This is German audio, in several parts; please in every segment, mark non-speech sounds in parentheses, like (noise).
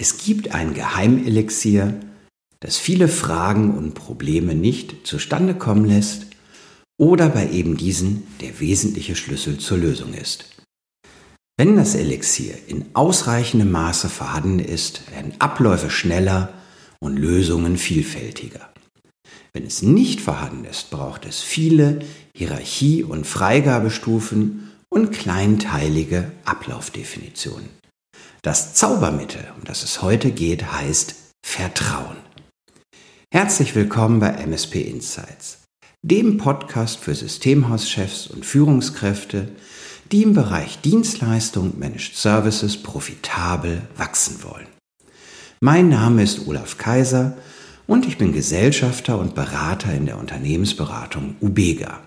Es gibt ein Geheimelixier, das viele Fragen und Probleme nicht zustande kommen lässt oder bei eben diesen der wesentliche Schlüssel zur Lösung ist. Wenn das Elixier in ausreichendem Maße vorhanden ist, werden Abläufe schneller und Lösungen vielfältiger. Wenn es nicht vorhanden ist, braucht es viele Hierarchie- und Freigabestufen und kleinteilige Ablaufdefinitionen. Das Zaubermittel, um das es heute geht, heißt Vertrauen. Herzlich willkommen bei MSP Insights, dem Podcast für Systemhauschefs und Führungskräfte, die im Bereich Dienstleistung Managed Services profitabel wachsen wollen. Mein Name ist Olaf Kaiser und ich bin Gesellschafter und Berater in der Unternehmensberatung Ubega.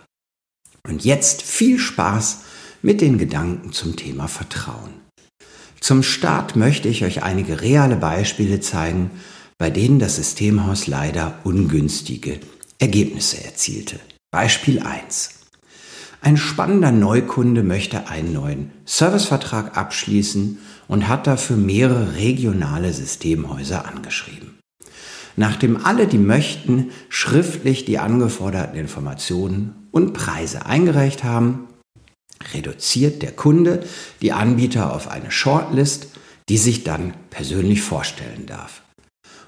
Und jetzt viel Spaß mit den Gedanken zum Thema Vertrauen. Zum Start möchte ich euch einige reale Beispiele zeigen, bei denen das Systemhaus leider ungünstige Ergebnisse erzielte. Beispiel 1. Ein spannender Neukunde möchte einen neuen Servicevertrag abschließen und hat dafür mehrere regionale Systemhäuser angeschrieben. Nachdem alle, die möchten, schriftlich die angeforderten Informationen und Preise eingereicht haben, reduziert der Kunde die Anbieter auf eine Shortlist, die sich dann persönlich vorstellen darf.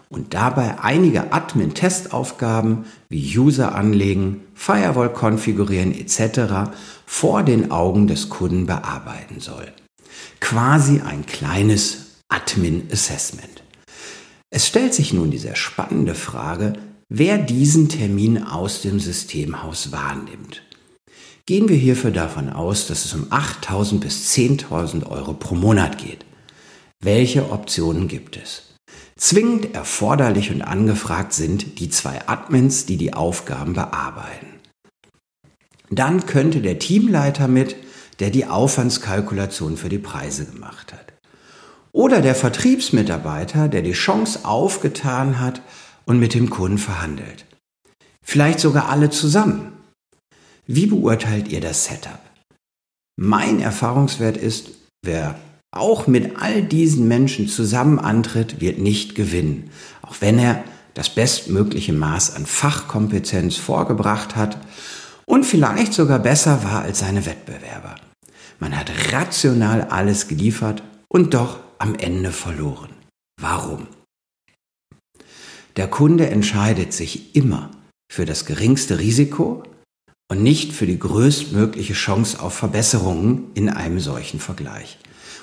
Und dabei einige Admin-Testaufgaben wie User anlegen, Firewall konfigurieren etc. vor den Augen des Kunden bearbeiten soll. Quasi ein kleines Admin-Assessment. Es stellt sich nun die sehr spannende Frage, wer diesen Termin aus dem Systemhaus wahrnimmt gehen wir hierfür davon aus, dass es um 8.000 bis 10.000 Euro pro Monat geht. Welche Optionen gibt es? Zwingend erforderlich und angefragt sind die zwei Admins, die die Aufgaben bearbeiten. Dann könnte der Teamleiter mit, der die Aufwandskalkulation für die Preise gemacht hat. Oder der Vertriebsmitarbeiter, der die Chance aufgetan hat und mit dem Kunden verhandelt. Vielleicht sogar alle zusammen. Wie beurteilt ihr das Setup? Mein Erfahrungswert ist, wer auch mit all diesen Menschen zusammen antritt, wird nicht gewinnen, auch wenn er das bestmögliche Maß an Fachkompetenz vorgebracht hat und vielleicht sogar besser war als seine Wettbewerber. Man hat rational alles geliefert und doch am Ende verloren. Warum? Der Kunde entscheidet sich immer für das geringste Risiko und nicht für die größtmögliche Chance auf Verbesserungen in einem solchen Vergleich.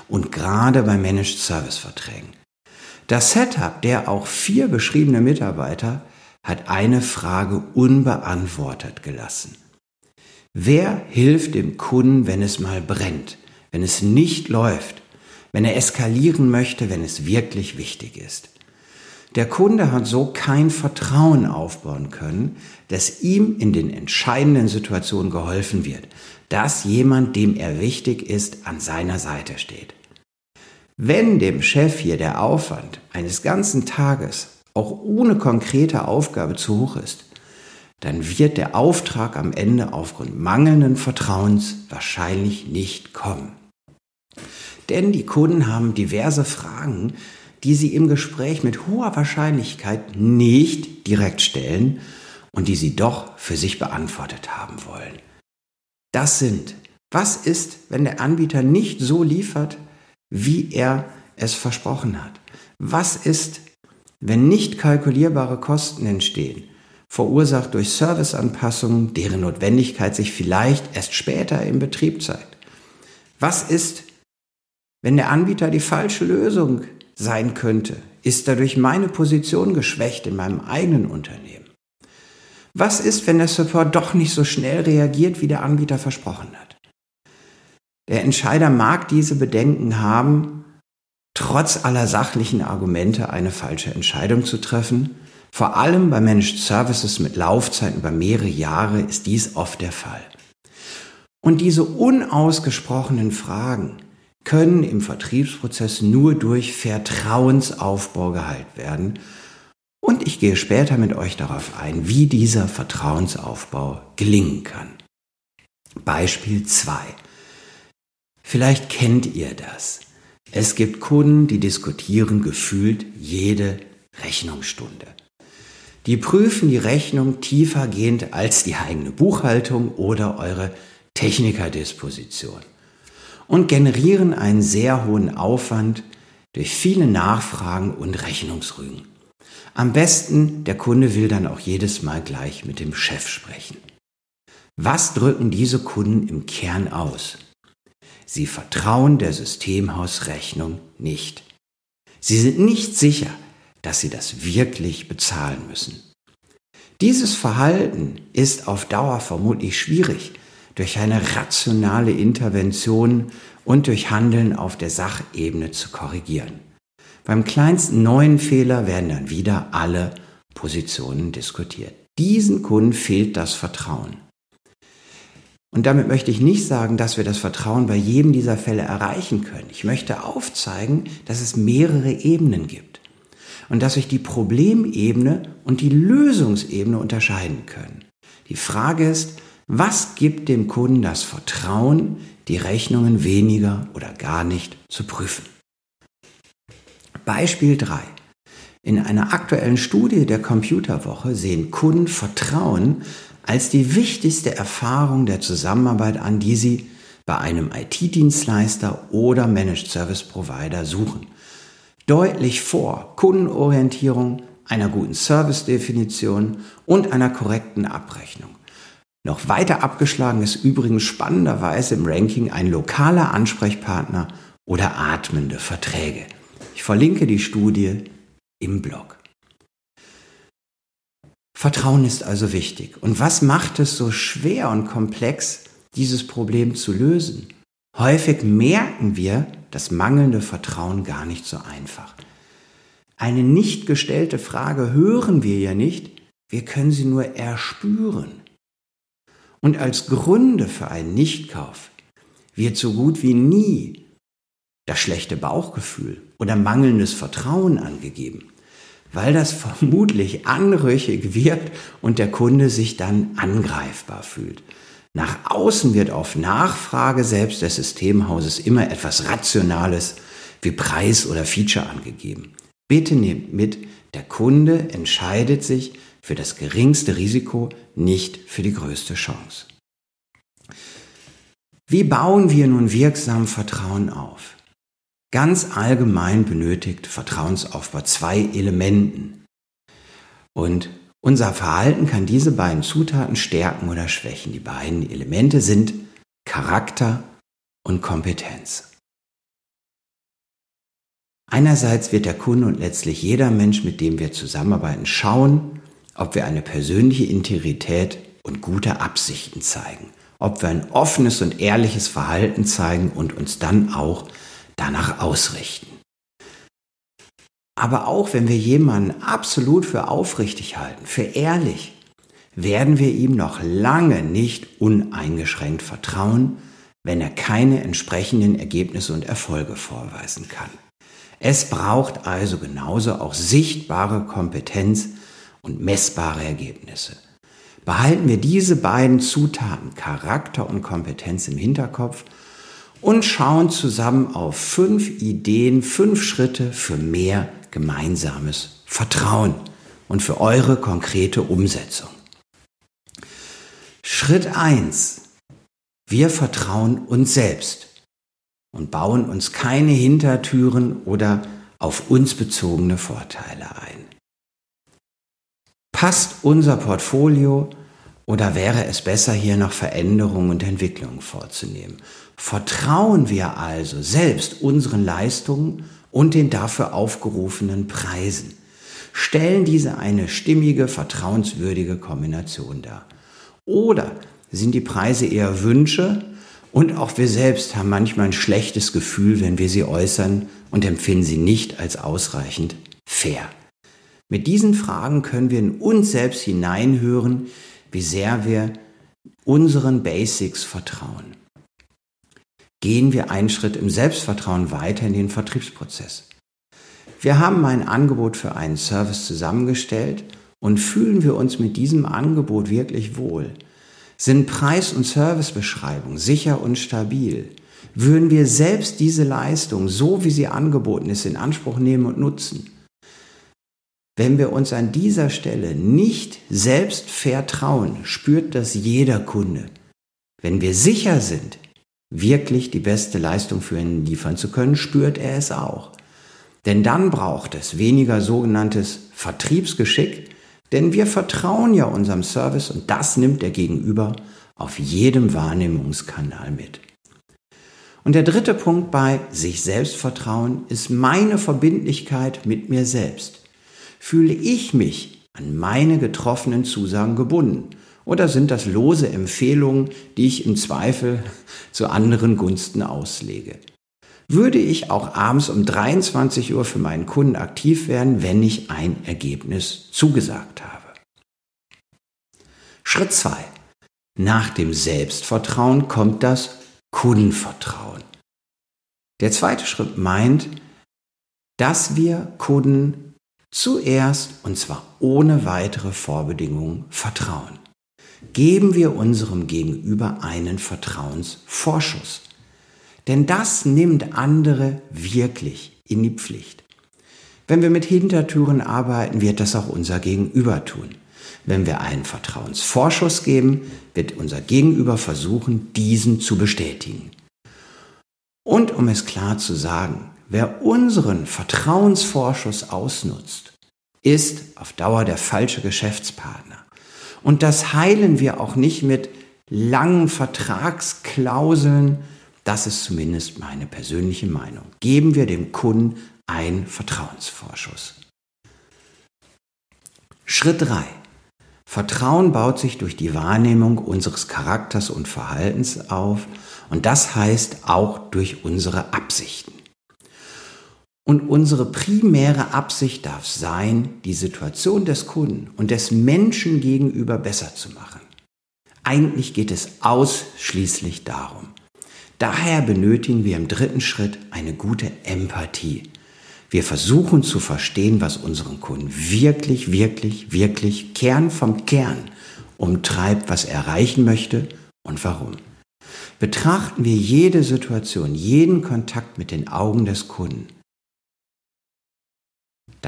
Und gerade bei Managed Service Verträgen. Das Setup der auch vier beschriebene Mitarbeiter hat eine Frage unbeantwortet gelassen. Wer hilft dem Kunden, wenn es mal brennt, wenn es nicht läuft, wenn er eskalieren möchte, wenn es wirklich wichtig ist? Der Kunde hat so kein Vertrauen aufbauen können, dass ihm in den entscheidenden Situationen geholfen wird, dass jemand, dem er wichtig ist, an seiner Seite steht. Wenn dem Chef hier der Aufwand eines ganzen Tages auch ohne konkrete Aufgabe zu hoch ist, dann wird der Auftrag am Ende aufgrund mangelnden Vertrauens wahrscheinlich nicht kommen. Denn die Kunden haben diverse Fragen, die Sie im Gespräch mit hoher Wahrscheinlichkeit nicht direkt stellen und die Sie doch für sich beantwortet haben wollen. Das sind, was ist, wenn der Anbieter nicht so liefert, wie er es versprochen hat? Was ist, wenn nicht kalkulierbare Kosten entstehen, verursacht durch Serviceanpassungen, deren Notwendigkeit sich vielleicht erst später im Betrieb zeigt? Was ist, wenn der Anbieter die falsche Lösung sein könnte, ist dadurch meine Position geschwächt in meinem eigenen Unternehmen. Was ist, wenn der Support doch nicht so schnell reagiert, wie der Anbieter versprochen hat? Der Entscheider mag diese Bedenken haben, trotz aller sachlichen Argumente eine falsche Entscheidung zu treffen. Vor allem bei Managed Services mit Laufzeiten über mehrere Jahre ist dies oft der Fall. Und diese unausgesprochenen Fragen, können im Vertriebsprozess nur durch Vertrauensaufbau geheilt werden. Und ich gehe später mit euch darauf ein, wie dieser Vertrauensaufbau gelingen kann. Beispiel 2. Vielleicht kennt ihr das. Es gibt Kunden, die diskutieren gefühlt jede Rechnungsstunde. Die prüfen die Rechnung tiefergehend als die eigene Buchhaltung oder eure Technikerdisposition und generieren einen sehr hohen Aufwand durch viele Nachfragen und Rechnungsrügen. Am besten, der Kunde will dann auch jedes Mal gleich mit dem Chef sprechen. Was drücken diese Kunden im Kern aus? Sie vertrauen der Systemhausrechnung nicht. Sie sind nicht sicher, dass sie das wirklich bezahlen müssen. Dieses Verhalten ist auf Dauer vermutlich schwierig durch eine rationale Intervention und durch Handeln auf der Sachebene zu korrigieren. Beim kleinsten neuen Fehler werden dann wieder alle Positionen diskutiert. Diesen Kunden fehlt das Vertrauen. Und damit möchte ich nicht sagen, dass wir das Vertrauen bei jedem dieser Fälle erreichen können. Ich möchte aufzeigen, dass es mehrere Ebenen gibt und dass sich die Problemebene und die Lösungsebene unterscheiden können. Die Frage ist, was gibt dem Kunden das Vertrauen, die Rechnungen weniger oder gar nicht zu prüfen? Beispiel 3. In einer aktuellen Studie der Computerwoche sehen Kunden Vertrauen als die wichtigste Erfahrung der Zusammenarbeit an, die sie bei einem IT-Dienstleister oder Managed Service Provider suchen. Deutlich vor Kundenorientierung, einer guten Service-Definition und einer korrekten Abrechnung. Noch weiter abgeschlagen ist übrigens spannenderweise im Ranking ein lokaler Ansprechpartner oder atmende Verträge. Ich verlinke die Studie im Blog. Vertrauen ist also wichtig. Und was macht es so schwer und komplex, dieses Problem zu lösen? Häufig merken wir das mangelnde Vertrauen gar nicht so einfach. Eine nicht gestellte Frage hören wir ja nicht, wir können sie nur erspüren. Und als Gründe für einen Nichtkauf wird so gut wie nie das schlechte Bauchgefühl oder mangelndes Vertrauen angegeben weil das (laughs) vermutlich anrüchig wirkt und der Kunde sich dann angreifbar fühlt. Nach außen wird auf Nachfrage selbst des Systemhauses immer etwas Rationales wie Preis oder Feature angegeben. Bitte nehmt mit, der Kunde entscheidet sich für das geringste Risiko, nicht für die größte Chance. Wie bauen wir nun wirksam Vertrauen auf? Ganz allgemein benötigt Vertrauensaufbau zwei Elementen. Und unser Verhalten kann diese beiden Zutaten stärken oder schwächen. Die beiden Elemente sind Charakter und Kompetenz. Einerseits wird der Kunde und letztlich jeder Mensch, mit dem wir zusammenarbeiten, schauen, ob wir eine persönliche Integrität und gute Absichten zeigen, ob wir ein offenes und ehrliches Verhalten zeigen und uns dann auch danach ausrichten. Aber auch wenn wir jemanden absolut für aufrichtig halten, für ehrlich, werden wir ihm noch lange nicht uneingeschränkt vertrauen, wenn er keine entsprechenden Ergebnisse und Erfolge vorweisen kann. Es braucht also genauso auch sichtbare Kompetenz und messbare Ergebnisse. Behalten wir diese beiden Zutaten Charakter und Kompetenz im Hinterkopf und schauen zusammen auf fünf Ideen, fünf Schritte für mehr gemeinsames Vertrauen und für eure konkrete Umsetzung. Schritt eins: Wir vertrauen uns selbst und bauen uns keine Hintertüren oder auf uns bezogene Vorteile ein. Passt unser Portfolio oder wäre es besser, hier noch Veränderungen und Entwicklungen vorzunehmen? Vertrauen wir also selbst unseren Leistungen und den dafür aufgerufenen Preisen? Stellen diese eine stimmige, vertrauenswürdige Kombination dar? Oder sind die Preise eher Wünsche und auch wir selbst haben manchmal ein schlechtes Gefühl, wenn wir sie äußern und empfinden sie nicht als ausreichend fair? Mit diesen Fragen können wir in uns selbst hineinhören, wie sehr wir unseren Basics vertrauen. Gehen wir einen Schritt im Selbstvertrauen weiter in den Vertriebsprozess. Wir haben ein Angebot für einen Service zusammengestellt und fühlen wir uns mit diesem Angebot wirklich wohl? Sind Preis- und Servicebeschreibung sicher und stabil? Würden wir selbst diese Leistung, so wie sie angeboten ist, in Anspruch nehmen und nutzen? Wenn wir uns an dieser Stelle nicht selbst vertrauen, spürt das jeder Kunde. Wenn wir sicher sind, wirklich die beste Leistung für ihn liefern zu können, spürt er es auch. Denn dann braucht es weniger sogenanntes Vertriebsgeschick, denn wir vertrauen ja unserem Service und das nimmt der Gegenüber auf jedem Wahrnehmungskanal mit. Und der dritte Punkt bei sich selbst vertrauen ist meine Verbindlichkeit mit mir selbst fühle ich mich an meine getroffenen Zusagen gebunden? Oder sind das lose Empfehlungen, die ich im Zweifel (laughs) zu anderen Gunsten auslege? Würde ich auch abends um 23 Uhr für meinen Kunden aktiv werden, wenn ich ein Ergebnis zugesagt habe? Schritt 2. Nach dem Selbstvertrauen kommt das Kundenvertrauen. Der zweite Schritt meint, dass wir Kunden Zuerst, und zwar ohne weitere Vorbedingungen, Vertrauen. Geben wir unserem Gegenüber einen Vertrauensvorschuss. Denn das nimmt andere wirklich in die Pflicht. Wenn wir mit Hintertüren arbeiten, wird das auch unser Gegenüber tun. Wenn wir einen Vertrauensvorschuss geben, wird unser Gegenüber versuchen, diesen zu bestätigen. Und um es klar zu sagen, Wer unseren Vertrauensvorschuss ausnutzt, ist auf Dauer der falsche Geschäftspartner. Und das heilen wir auch nicht mit langen Vertragsklauseln. Das ist zumindest meine persönliche Meinung. Geben wir dem Kunden einen Vertrauensvorschuss. Schritt 3. Vertrauen baut sich durch die Wahrnehmung unseres Charakters und Verhaltens auf und das heißt auch durch unsere Absichten. Und unsere primäre Absicht darf sein, die Situation des Kunden und des Menschen gegenüber besser zu machen. Eigentlich geht es ausschließlich darum. Daher benötigen wir im dritten Schritt eine gute Empathie. Wir versuchen zu verstehen, was unseren Kunden wirklich, wirklich, wirklich Kern vom Kern umtreibt, was er erreichen möchte und warum. Betrachten wir jede Situation, jeden Kontakt mit den Augen des Kunden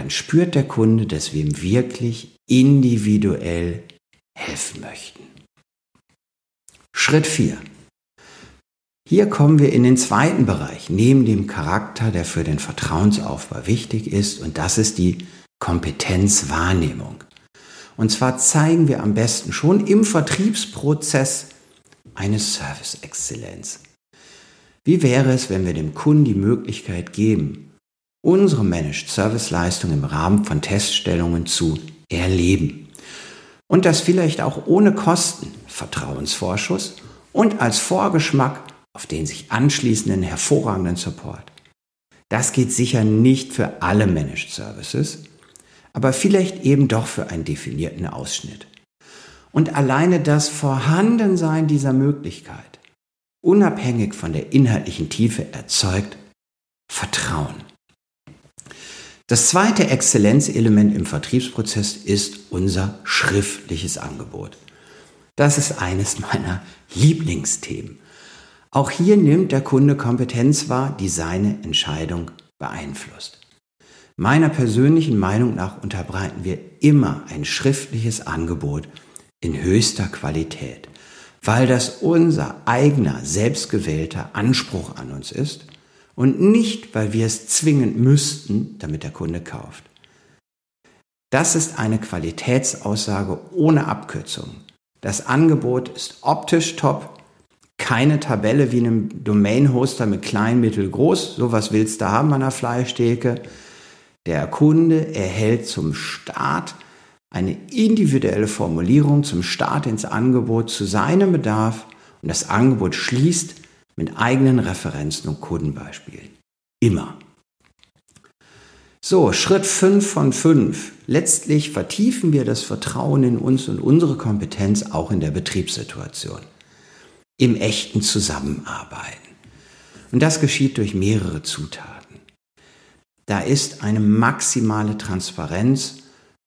dann spürt der Kunde, dass wir ihm wirklich individuell helfen möchten. Schritt 4. Hier kommen wir in den zweiten Bereich, neben dem Charakter, der für den Vertrauensaufbau wichtig ist, und das ist die Kompetenzwahrnehmung. Und zwar zeigen wir am besten schon im Vertriebsprozess eine Service-Exzellenz. Wie wäre es, wenn wir dem Kunden die Möglichkeit geben, unsere Managed Service Leistung im Rahmen von Teststellungen zu erleben. Und das vielleicht auch ohne Kosten, Vertrauensvorschuss und als Vorgeschmack auf den sich anschließenden hervorragenden Support. Das geht sicher nicht für alle Managed Services, aber vielleicht eben doch für einen definierten Ausschnitt. Und alleine das Vorhandensein dieser Möglichkeit, unabhängig von der inhaltlichen Tiefe, erzeugt Vertrauen. Das zweite Exzellenzelement im Vertriebsprozess ist unser schriftliches Angebot. Das ist eines meiner Lieblingsthemen. Auch hier nimmt der Kunde Kompetenz wahr, die seine Entscheidung beeinflusst. Meiner persönlichen Meinung nach unterbreiten wir immer ein schriftliches Angebot in höchster Qualität, weil das unser eigener, selbstgewählter Anspruch an uns ist und nicht, weil wir es zwingend müssten, damit der Kunde kauft. Das ist eine Qualitätsaussage ohne Abkürzung. Das Angebot ist optisch top, keine Tabelle wie einem Domain-Hoster mit klein, mittel, groß. Sowas willst du haben an der Fleischtheke. Der Kunde erhält zum Start eine individuelle Formulierung zum Start ins Angebot zu seinem Bedarf und das Angebot schließt mit eigenen Referenzen und Kundenbeispielen. Immer. So, Schritt 5 von 5. Letztlich vertiefen wir das Vertrauen in uns und unsere Kompetenz auch in der Betriebssituation. Im echten Zusammenarbeiten. Und das geschieht durch mehrere Zutaten. Da ist eine maximale Transparenz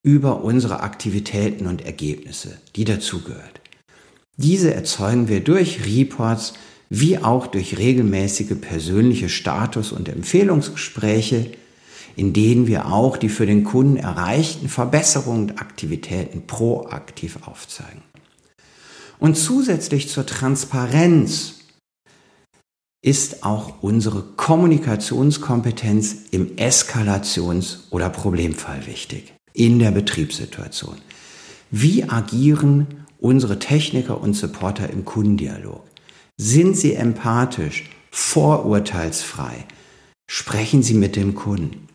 über unsere Aktivitäten und Ergebnisse, die dazugehört. Diese erzeugen wir durch Reports, wie auch durch regelmäßige persönliche Status- und Empfehlungsgespräche, in denen wir auch die für den Kunden erreichten Verbesserungen und Aktivitäten proaktiv aufzeigen. Und zusätzlich zur Transparenz ist auch unsere Kommunikationskompetenz im Eskalations- oder Problemfall wichtig in der Betriebssituation. Wie agieren unsere Techniker und Supporter im Kundendialog? Sind sie empathisch, vorurteilsfrei? Sprechen sie mit dem Kunden?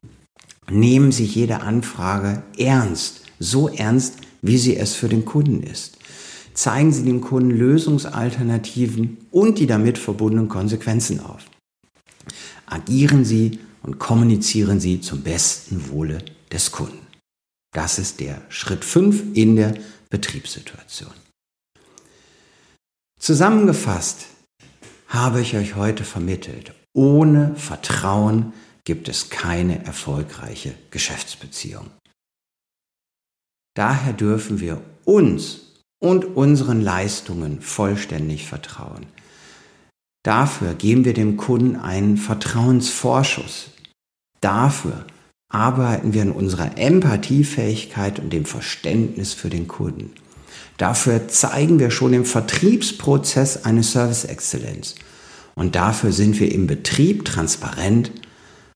Nehmen sie jede Anfrage ernst, so ernst, wie sie es für den Kunden ist? Zeigen Sie dem Kunden Lösungsalternativen und die damit verbundenen Konsequenzen auf. Agieren Sie und kommunizieren Sie zum besten Wohle des Kunden. Das ist der Schritt 5 in der Betriebssituation. Zusammengefasst habe ich euch heute vermittelt, ohne Vertrauen gibt es keine erfolgreiche Geschäftsbeziehung. Daher dürfen wir uns und unseren Leistungen vollständig vertrauen. Dafür geben wir dem Kunden einen Vertrauensvorschuss. Dafür arbeiten wir an unserer Empathiefähigkeit und dem Verständnis für den Kunden. Dafür zeigen wir schon im Vertriebsprozess eine Service-Exzellenz. Und dafür sind wir im Betrieb transparent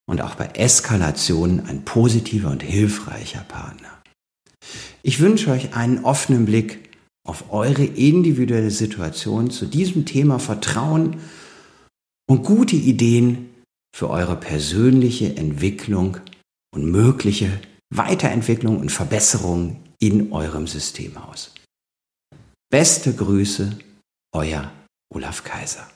und auch bei Eskalationen ein positiver und hilfreicher Partner. Ich wünsche euch einen offenen Blick auf eure individuelle Situation zu diesem Thema Vertrauen und gute Ideen für eure persönliche Entwicklung und mögliche Weiterentwicklung und Verbesserung in eurem Systemhaus. Beste Grüße, euer Olaf Kaiser.